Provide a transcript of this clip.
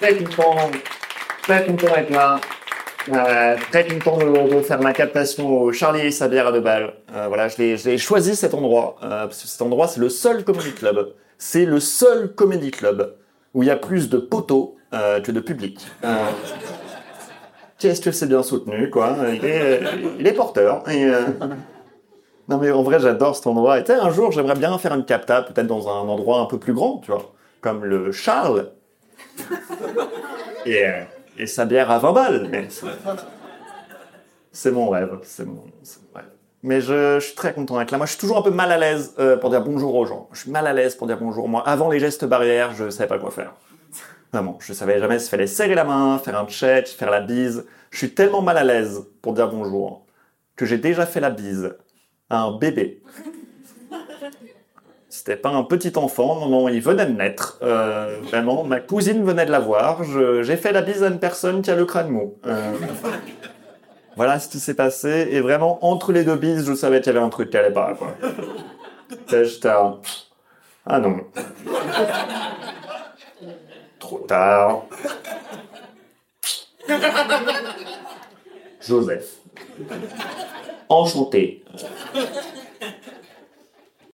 content, très content d'être là. Euh, très content de, de faire ma captation au Charlie et sa bière à deux balles. Euh, voilà, je l'ai- choisi cet endroit euh, parce que cet endroit c'est le seul comedy club. C'est le seul comedy club où il y a plus de poteaux euh, que de public. Qu'est-ce que c'est bien soutenu, quoi. Il est, il porteur. Non mais en vrai j'adore cet endroit. Et un jour j'aimerais bien faire une capta, peut-être dans un endroit un peu plus grand, tu vois, comme le Charles. Et, euh, sa bière à 20 balles. C'est- mon rêve, c'est mon, rêve. Mais je, suis très content d'être là. Moi, je suis toujours un peu mal à l'aise euh, pour dire bonjour aux gens. Je suis mal à l'aise pour dire bonjour. Moi, avant les gestes barrières, je savais pas quoi faire. Vraiment, je savais jamais s'il fallait serrer la main, faire un check, faire la bise. Je suis tellement mal à l'aise pour dire bonjour que j'ai déjà fait la bise à un bébé. C'était pas un petit enfant, non, non, il venait de naître. Euh, vraiment, ma cousine venait de la voir. J'ai fait la bise à une personne qui a le crâne mou. Euh, voilà ce qui s'est passé. Et vraiment, entre les deux bises, je savais qu'il y avait un truc qui allait pas. Quoi. J'étais. Ah non. Trop tard. Joseph. Enchanté.